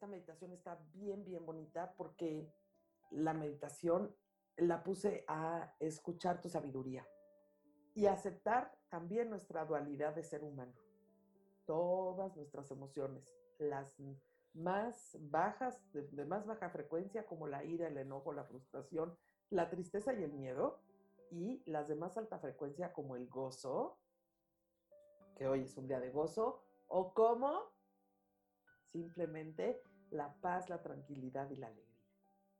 esta meditación está bien, bien bonita porque la meditación la puse a escuchar tu sabiduría y aceptar también nuestra dualidad de ser humano. Todas nuestras emociones, las más bajas, de, más baja frecuencia, como la ira, el enojo, la frustración, la tristeza y el miedo, y las de más alta frecuencia, como el gozo, que hoy es un día de gozo, o como simplemente la paz, la tranquilidad y la alegría.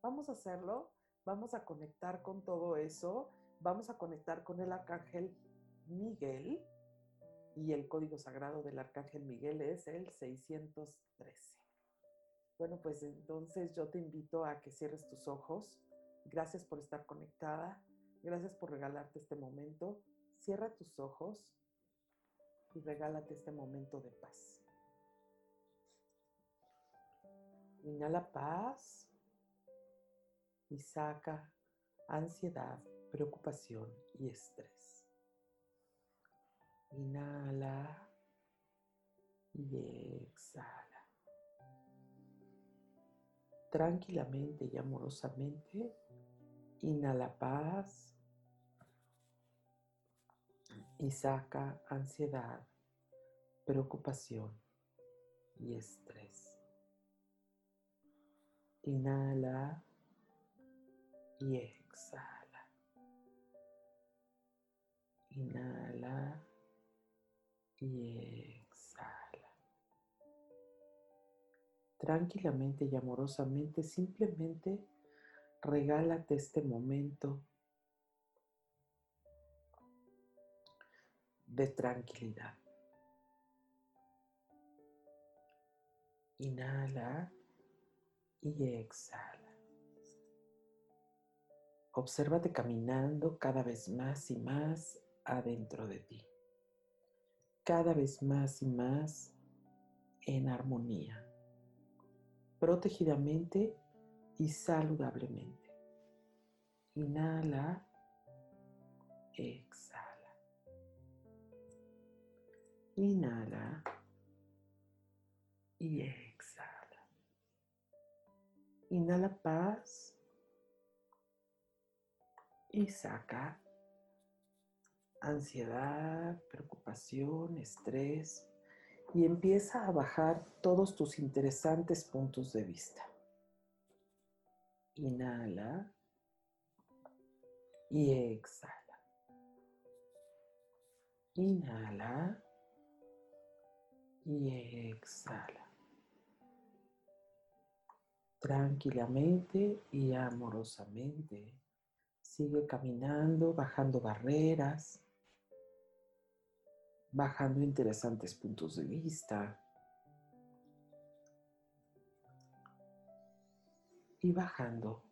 Vamos a hacerlo, vamos a conectar con todo eso, vamos a conectar con el arcángel Miguel y el código sagrado del arcángel Miguel es el 613. Bueno, pues entonces yo te invito a que cierres tus ojos. Gracias por estar conectada. Gracias por regalarte este momento. Cierra tus ojos y regálate este momento de paz. Inhala paz y saca ansiedad, preocupación y estrés. Inhala y exhala. Tranquilamente y amorosamente, inhala paz y saca ansiedad, preocupación y estrés. Inhala y exhala. Inhala y exhala. Tranquilamente y amorosamente, simplemente regálate este momento de tranquilidad. Inhala y exhala. Obsérvate caminando cada vez más y más adentro de ti. Cada vez más y más en armonía, protegidamente y saludablemente. Inhala, exhala. Inhala y exhala. Inhala paz y saca ansiedad, preocupación, estrés y empieza a bajar todos tus interesantes puntos de vista. Inhala y exhala. Inhala y exhala tranquilamente y amorosamente. Sigue caminando, bajando barreras, bajando interesantes puntos de vista y bajando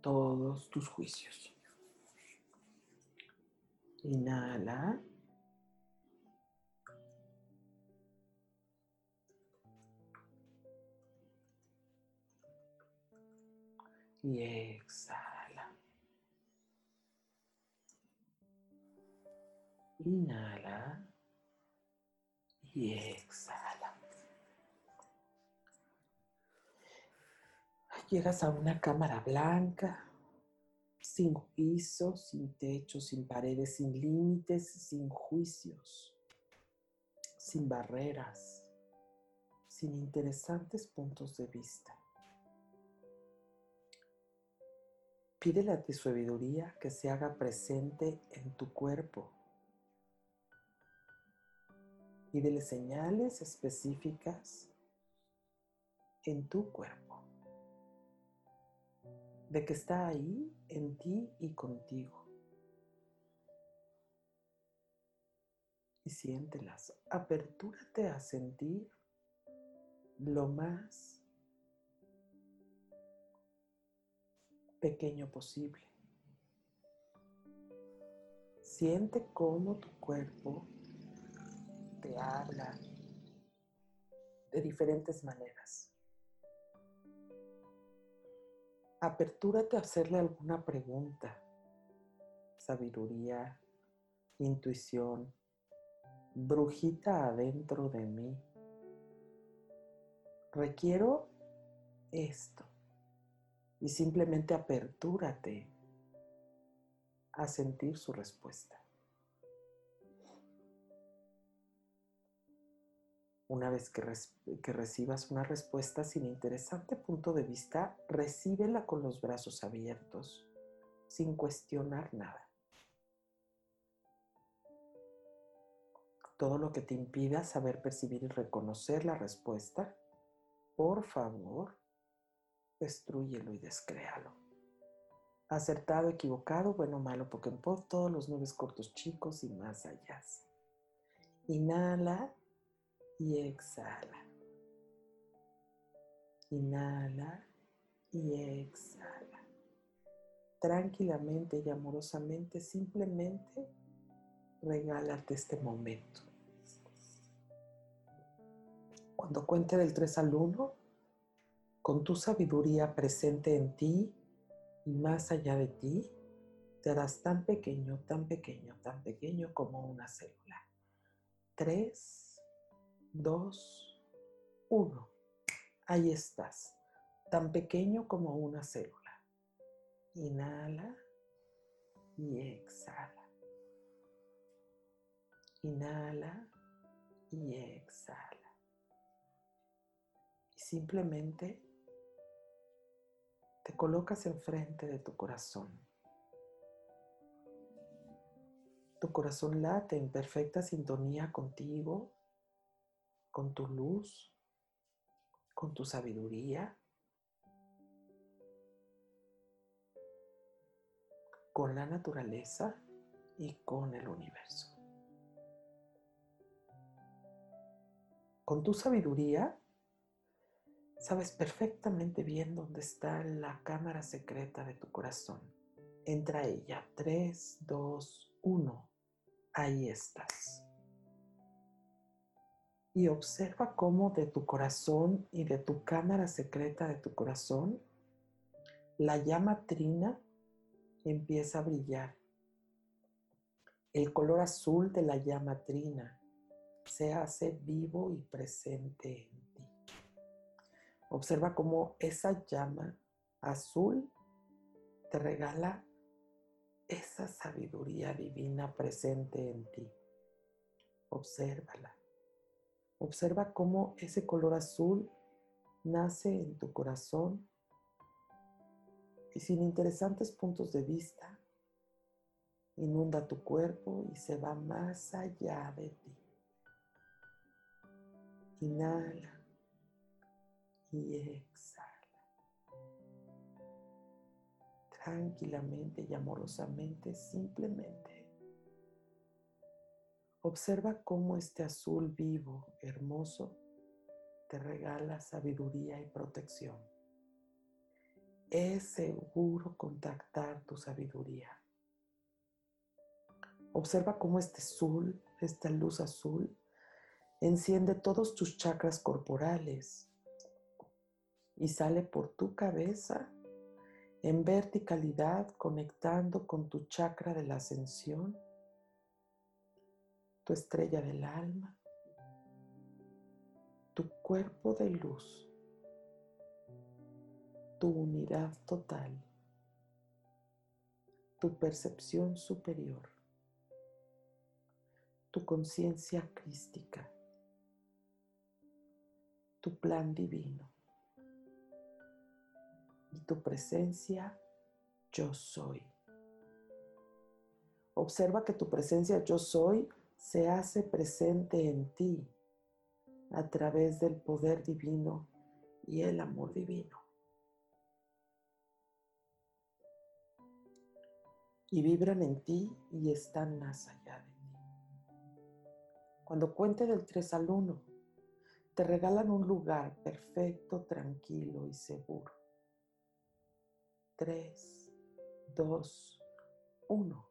todos tus juicios. Inhala. Y exhala. Inhala y exhala. Llegas a una cámara blanca, sin piso, sin techo, sin paredes, sin límites, sin juicios, sin barreras, sin interesantes puntos de vista. Pídele a tu sabiduría que se haga presente en tu cuerpo. Pídele señales específicas en tu cuerpo. De que está ahí en ti y contigo. Y siéntelas. Apertúrate a sentir lo más pequeño posible. Siente cómo tu cuerpo te habla de diferentes maneras. Apertúrate a hacerle alguna pregunta. Sabiduría, intuición, brujita adentro de mí, requiero esto. Y simplemente apertúrate a sentir su respuesta. Una vez que, recibas una respuesta sin interesante punto de vista, recíbela con los brazos abiertos, sin cuestionar nada. Todo lo que te impida saber percibir y reconocer la respuesta, por favor, destruyelo y descréalo. Acertado, equivocado, bueno, malo, Pokémon, todos los nueve cortos chicos y más allá. Inhala y exhala. Inhala y exhala. Tranquilamente y amorosamente, simplemente regálate este momento. Cuando cuente del 3 al 1, con tu sabiduría presente en ti y más allá de ti, te harás tan pequeño, tan pequeño, tan pequeño como una célula. 3, dos, uno. Ahí estás, tan pequeño como una célula. Inhala y exhala. Inhala y exhala. Y simplemente te colocas enfrente de tu corazón. Tu corazón late en perfecta sintonía contigo con tu luz, con tu sabiduría, con la naturaleza y con el universo. Con tu sabiduría, sabes perfectamente bien dónde está la cámara secreta de tu corazón. Entra a ella. 3, 2, 1. Ahí estás y observa cómo de tu corazón y de tu cámara secreta de tu corazón, la llama trina empieza a brillar. El color azul de la llama trina se hace vivo y presente en. Observa cómo esa llama azul te regala esa sabiduría divina presente en ti. Obsérvala. Observa cómo ese color azul nace en tu corazón y sin interesantes puntos de vista, inunda tu cuerpo y se va más allá de ti. Inhala y exhala. Tranquilamente y amorosamente, simplemente Observa cómo este azul vivo, hermoso, te regala sabiduría y protección. Es seguro contactar tu sabiduría. Observa cómo este azul, esta luz azul, enciende todos tus chakras corporales y sale por tu cabeza en verticalidad conectando con tu chakra de la ascensión tu estrella del alma, tu cuerpo de luz, tu unidad total, tu percepción superior, tu conciencia crística, tu plan divino y tu presencia yo soy. Observa que tu presencia yo soy se hace presente en ti a través del poder divino y el amor divino. Y vibran en ti y están más allá de ti. Cuando cuente del 3 al 1, te regalan un lugar perfecto, tranquilo y seguro. 3, 2, 1.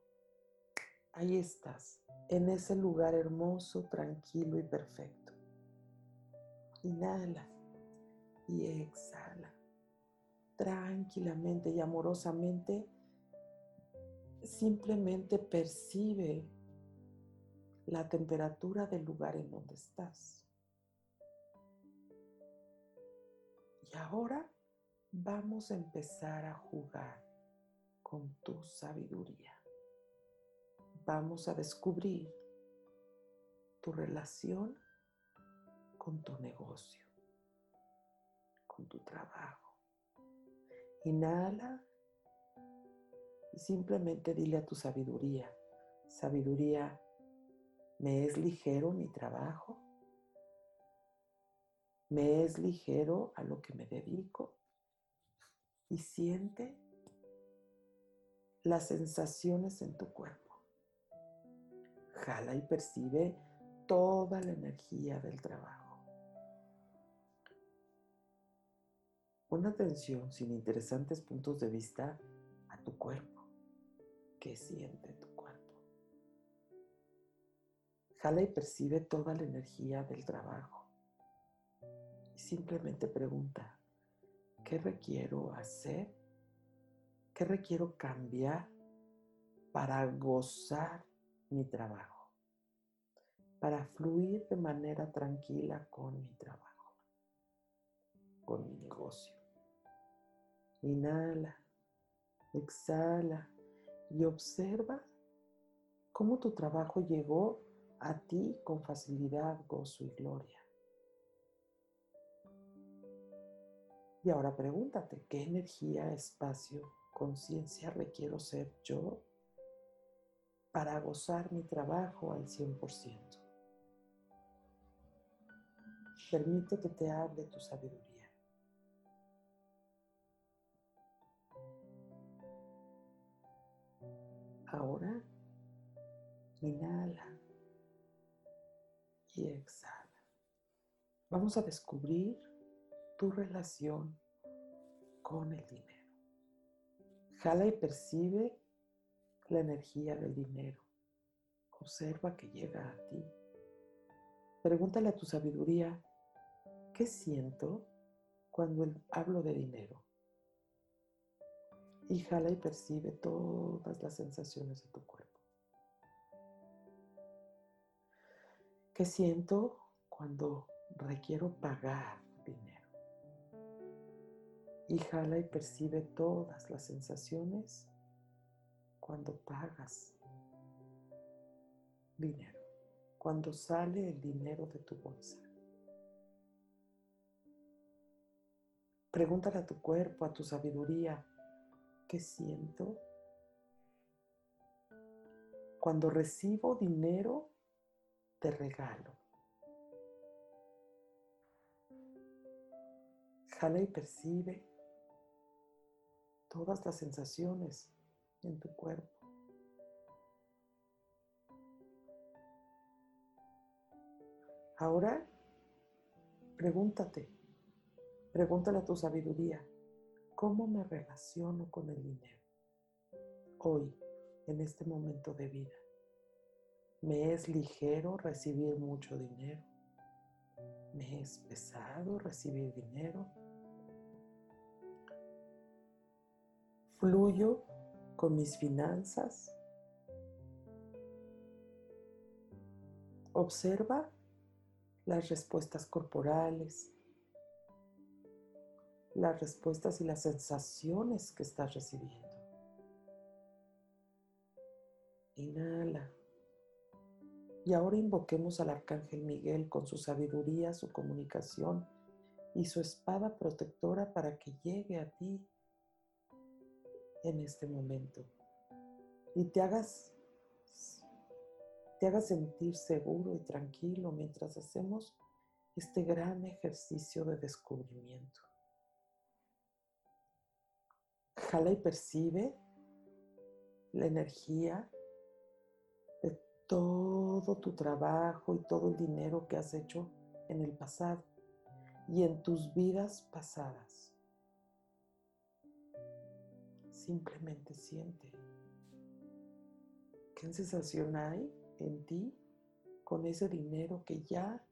Ahí estás en ese lugar hermoso, tranquilo y perfecto. Inhala y exhala. Tranquilamente y amorosamente, simplemente percibe la temperatura del lugar en donde estás. Y ahora vamos a empezar a jugar con tu sabiduría. Vamos a descubrir tu relación con tu negocio, con tu trabajo. Inhala y simplemente dile a tu sabiduría, sabiduría, ¿me es ligero mi trabajo? ¿Me es ligero a lo que me dedico? Y siente las sensaciones en tu cuerpo. Jala y percibe toda la energía del trabajo. Pon atención sin interesantes puntos de vista a tu cuerpo. ¿Qué siente tu cuerpo? Jala y percibe toda la energía del trabajo. Y simplemente pregunta, ¿qué requiero hacer? ¿Qué requiero cambiar para gozar mi trabajo? Para fluir de manera tranquila con mi trabajo, con mi negocio. Inhala, exhala y observa cómo tu trabajo llegó a ti con facilidad, gozo y gloria. Y ahora pregúntate, ¿qué energía, espacio, conciencia requiero ser yo para gozar mi trabajo al 100%? Permite que te hable tu sabiduría. Ahora, inhala y exhala. Vamos a descubrir tu relación con el dinero. Jala y percibe la energía del dinero. Observa que llega a ti. Pregúntale a tu sabiduría, ¿qué siento cuando hablo de dinero? y jala y percibe todas las sensaciones de tu cuerpo. ¿Qué siento cuando requiero pagar? Y jala y percibe todas las sensaciones cuando pagas dinero, cuando sale el dinero de tu bolsa. Pregúntale a tu cuerpo, a tu sabiduría, ¿Qué siento cuando recibo dinero de regalo. Jala y percibe todas las sensaciones en tu cuerpo. Ahora, pregúntate, pregúntale a tu sabiduría, ¿Cómo me relaciono con el dinero? Hoy, en este momento de vida. ¿Me es ligero recibir mucho dinero? ¿Me es pesado recibir dinero? ¿Fluyo con mis finanzas? Observa las respuestas corporales, las respuestas y las sensaciones que estás recibiendo. Inhala. Y ahora invoquemos al Arcángel Miguel con su sabiduría, su comunicación y su espada protectora para que llegue a ti en este momento y te hagas te hagas sentir seguro y tranquilo mientras hacemos este gran ejercicio de descubrimiento. Jala y percibe la energía de todo tu trabajo y todo el dinero que has hecho en el pasado y en tus vidas pasadas. Simplemente siente. ¿Qué sensación hay en ti con ese dinero que ya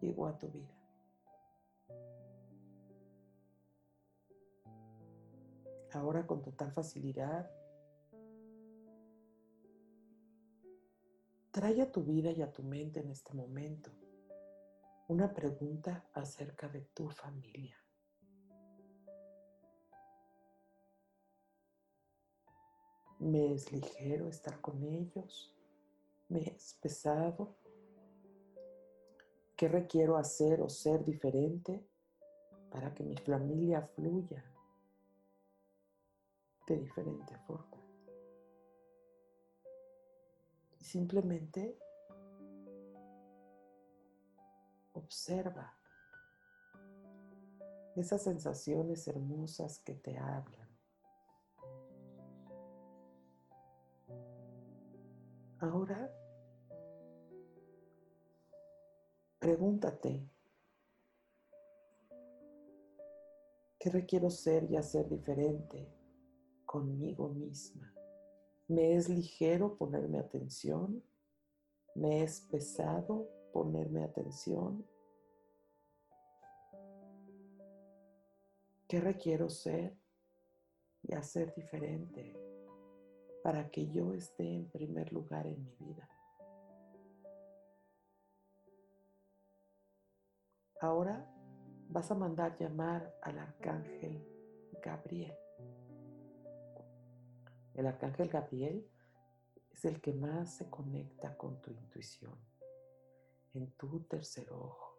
llegó a tu vida? ahora con total facilidad. trae a tu vida y a tu mente en este momento una pregunta acerca de tu familia. ¿Me es ligero estar con ellos? ¿Me es pesado? ¿Qué requiero hacer o ser diferente para que mi familia fluya de diferente forma? Simplemente observa esas sensaciones hermosas que te hablan. Ahora, pregúntate, ¿qué requiero ser y hacer diferente conmigo misma? ¿Me es ligero ponerme atención? ¿Me es pesado ponerme atención? ¿Qué requiero ser y hacer diferente para que yo esté en primer lugar en mi vida? Ahora vas a mandar llamar al arcángel Gabriel. El arcángel Gabriel es el que más se conecta con tu intuición, en tu tercer ojo.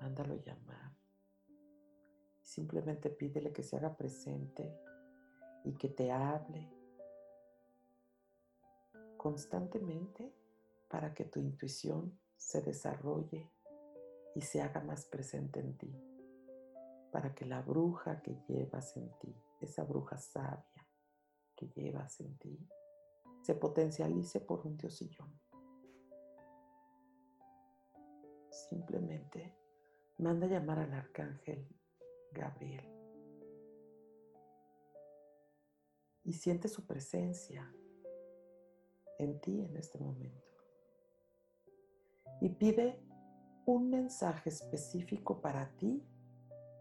Mándalo llamar. Simplemente pídele que se haga presente y que te hable constantemente para que tu intuición se desarrolle y se haga más presente en ti, para que la bruja que llevas en ti, esa bruja sabia, llevas en ti se potencialice por un diosillón. Simplemente manda llamar al arcángel Gabriel y siente su presencia en ti en este momento. Y pide un mensaje específico para ti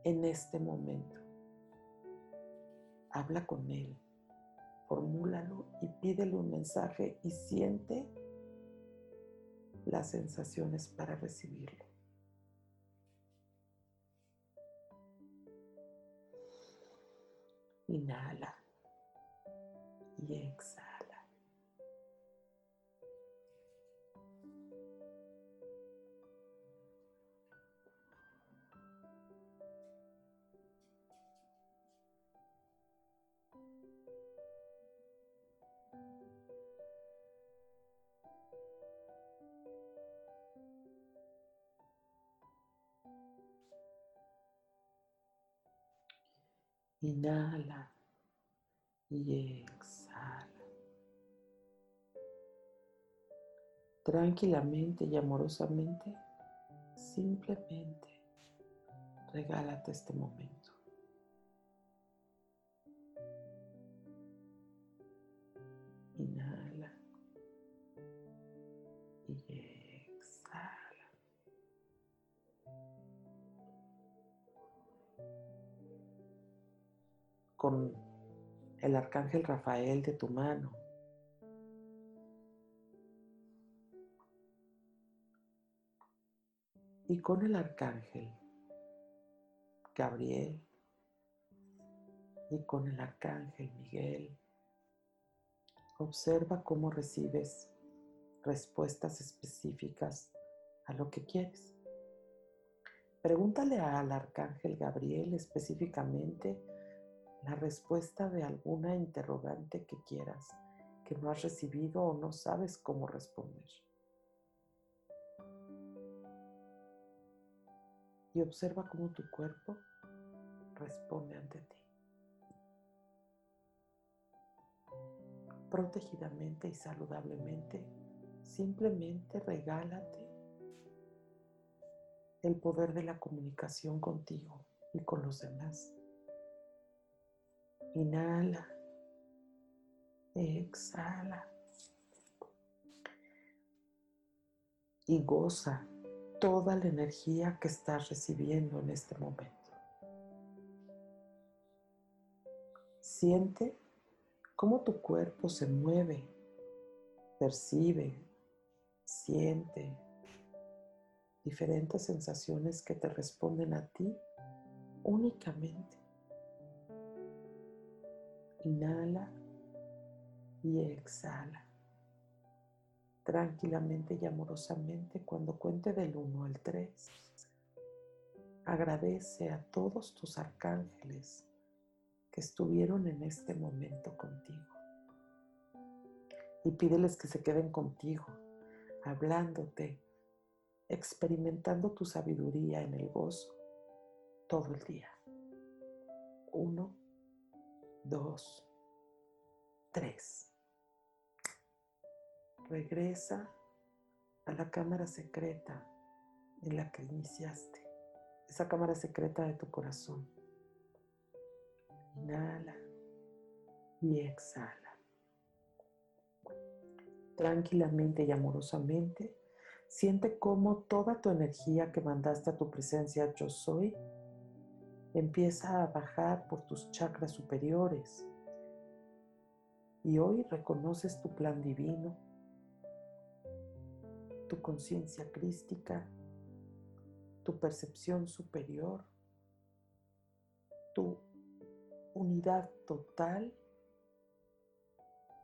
en este momento. Habla con él formúlalo y pídele un mensaje y siente las sensaciones para recibirlo. Inhala y exhala. Inhala y exhala. Tranquilamente y amorosamente, simplemente regálate este momento. Con el arcángel Rafael de tu mano. Y con el arcángel Gabriel y con el arcángel Miguel, observa cómo recibes respuestas específicas a lo que quieres. Pregúntale al arcángel Gabriel específicamente la respuesta de alguna interrogante que quieras, que no has recibido o no sabes cómo responder. Y observa cómo tu cuerpo responde ante ti. Protegidamente y saludablemente, simplemente regálate el poder de la comunicación contigo y con los demás. Inhala. Exhala. Y goza toda la energía que estás recibiendo en este momento. Siente cómo tu cuerpo se mueve, percibe, Siente diferentes sensaciones que te responden a ti únicamente. Inhala y exhala. Tranquilamente y amorosamente cuando cuente del 1 al 3. Agradece a todos tus arcángeles que estuvieron en este momento contigo. Y pídeles que se queden contigo, hablándote, experimentando tu sabiduría en el gozo todo el día. Uno, dos, tres. Regresa a la cámara secreta en la que iniciaste, esa cámara secreta de tu corazón. Inhala y exhala. Tranquilamente y amorosamente, siente cómo toda tu energía que mandaste a tu presencia yo soy empieza a bajar por tus chakras superiores. Y hoy reconoces tu plan divino, tu conciencia crística, tu percepción superior, tu unidad total,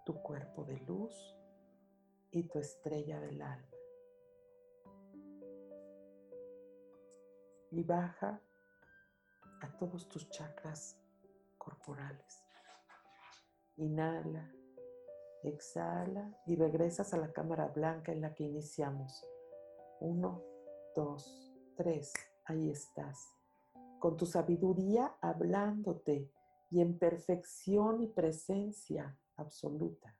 tu cuerpo de luz y tu estrella del alma. Y baja a todos tus chakras corporales. Inhala, exhala y regresas a la cámara blanca en la que iniciamos. Uno, dos, tres. Ahí estás. Con tu sabiduría hablándote y en perfección y presencia absoluta.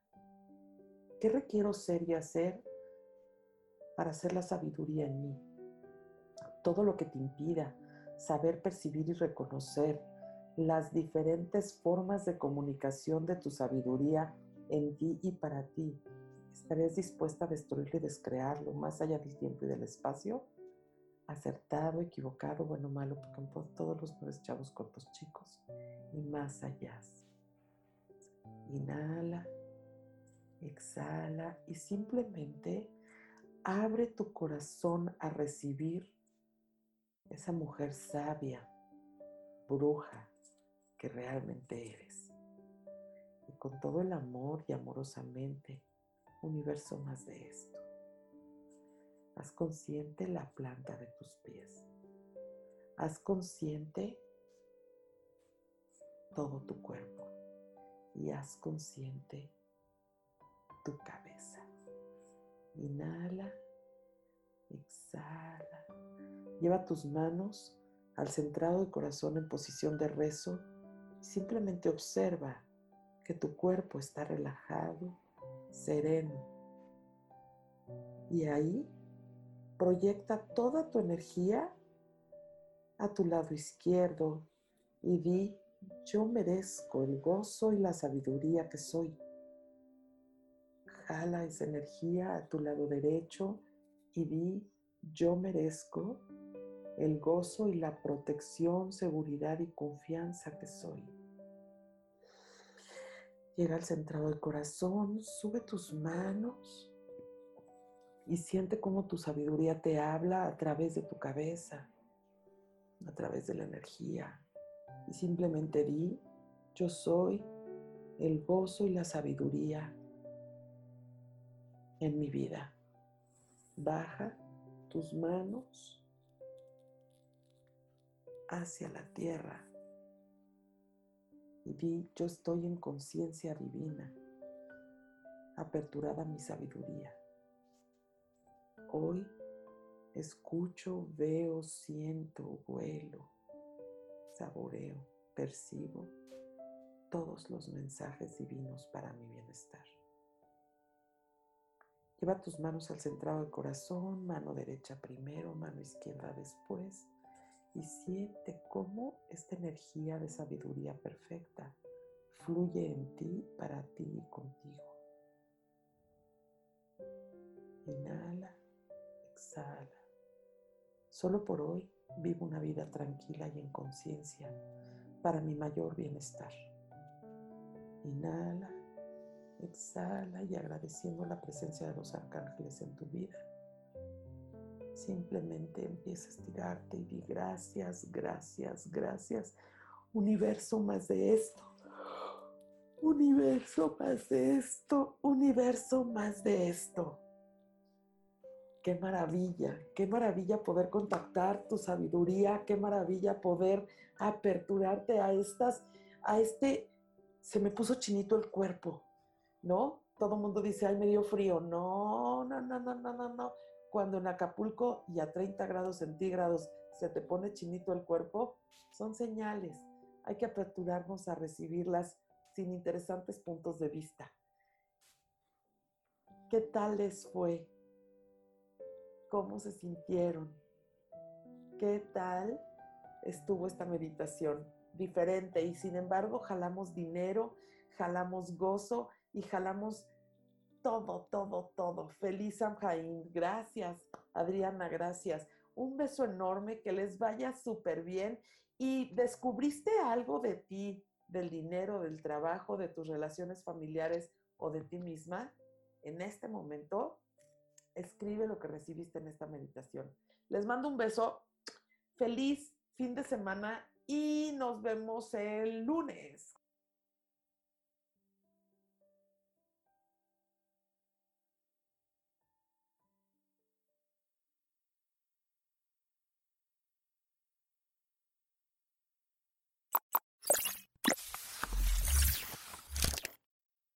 ¿Qué requiero ser y hacer para hacer la sabiduría en mí? Todo lo que te impida saber percibir y reconocer las diferentes formas de comunicación de tu sabiduría en ti y para ti. ¿Estarías dispuesta a destruirlo y descrearlo más allá del tiempo y del espacio? Acertado, equivocado, bueno, malo, porque todos los nueve chavos cortos chicos y más allá. Inhala, exhala y simplemente abre tu corazón a recibir esa mujer sabia, bruja que realmente eres. Y con todo el amor y amorosamente, universo más de esto. Haz consciente la planta de tus pies. Haz consciente todo tu cuerpo y haz consciente tu cabeza. Inhala, exhala. Lleva tus manos al centrado del corazón en posición de rezo y simplemente observa que tu cuerpo está relajado, sereno. Y ahí proyecta toda tu energía a tu lado izquierdo y di, yo merezco el gozo y la sabiduría que soy. Jala esa energía a tu lado derecho y di, yo merezco el gozo y la protección, seguridad y confianza que soy. Llega al centrado del corazón, sube tus manos y siente cómo tu sabiduría te habla a través de tu cabeza, a través de la energía. Y simplemente di, yo soy el gozo y la sabiduría en mi vida. Baja tus manos hacia la tierra y di, yo estoy en conciencia divina, aperturada mi sabiduría. Hoy escucho, veo, siento, vuelo, saboreo, percibo todos los mensajes divinos para mi bienestar. Lleva tus manos al centrado del corazón, mano derecha primero, mano izquierda después y siente cómo esta energía de sabiduría perfecta fluye en ti, para ti y contigo. Inhala, exhala. Solo por hoy vivo una vida tranquila y en conciencia para mi mayor bienestar. Inhala, Exhala y agradeciendo la presencia de los arcángeles en tu vida. Simplemente empieza a estirarte y di gracias, gracias, gracias. Universo más de esto. Universo más de esto. Universo más de esto. Qué maravilla, qué maravilla poder contactar tu sabiduría, qué maravilla poder aperturarte a estas, a este, se me puso chinito el cuerpo, ¿no? Todo el mundo dice, ay, me dio frío. No, no, no, no, no, no, no. Cuando en Acapulco y a 30 grados centígrados se te pone chinito el cuerpo, son señales. Hay que aperturarnos a recibirlas sin interesantes puntos de vista. ¿Qué tal les fue? ¿Cómo se sintieron? ¿Qué tal estuvo esta meditación? Diferente y sin embargo jalamos dinero, jalamos gozo y jalamos todo, todo, todo. Feliz Samhain. Gracias, Adriana, gracias. Un beso enorme, que les vaya súper bien. ¿Y descubriste algo de ti, del dinero, del trabajo, de tus relaciones familiares o de ti misma? En este momento, escribe lo que recibiste en esta meditación. Les mando un beso. Feliz fin de semana y nos vemos el lunes.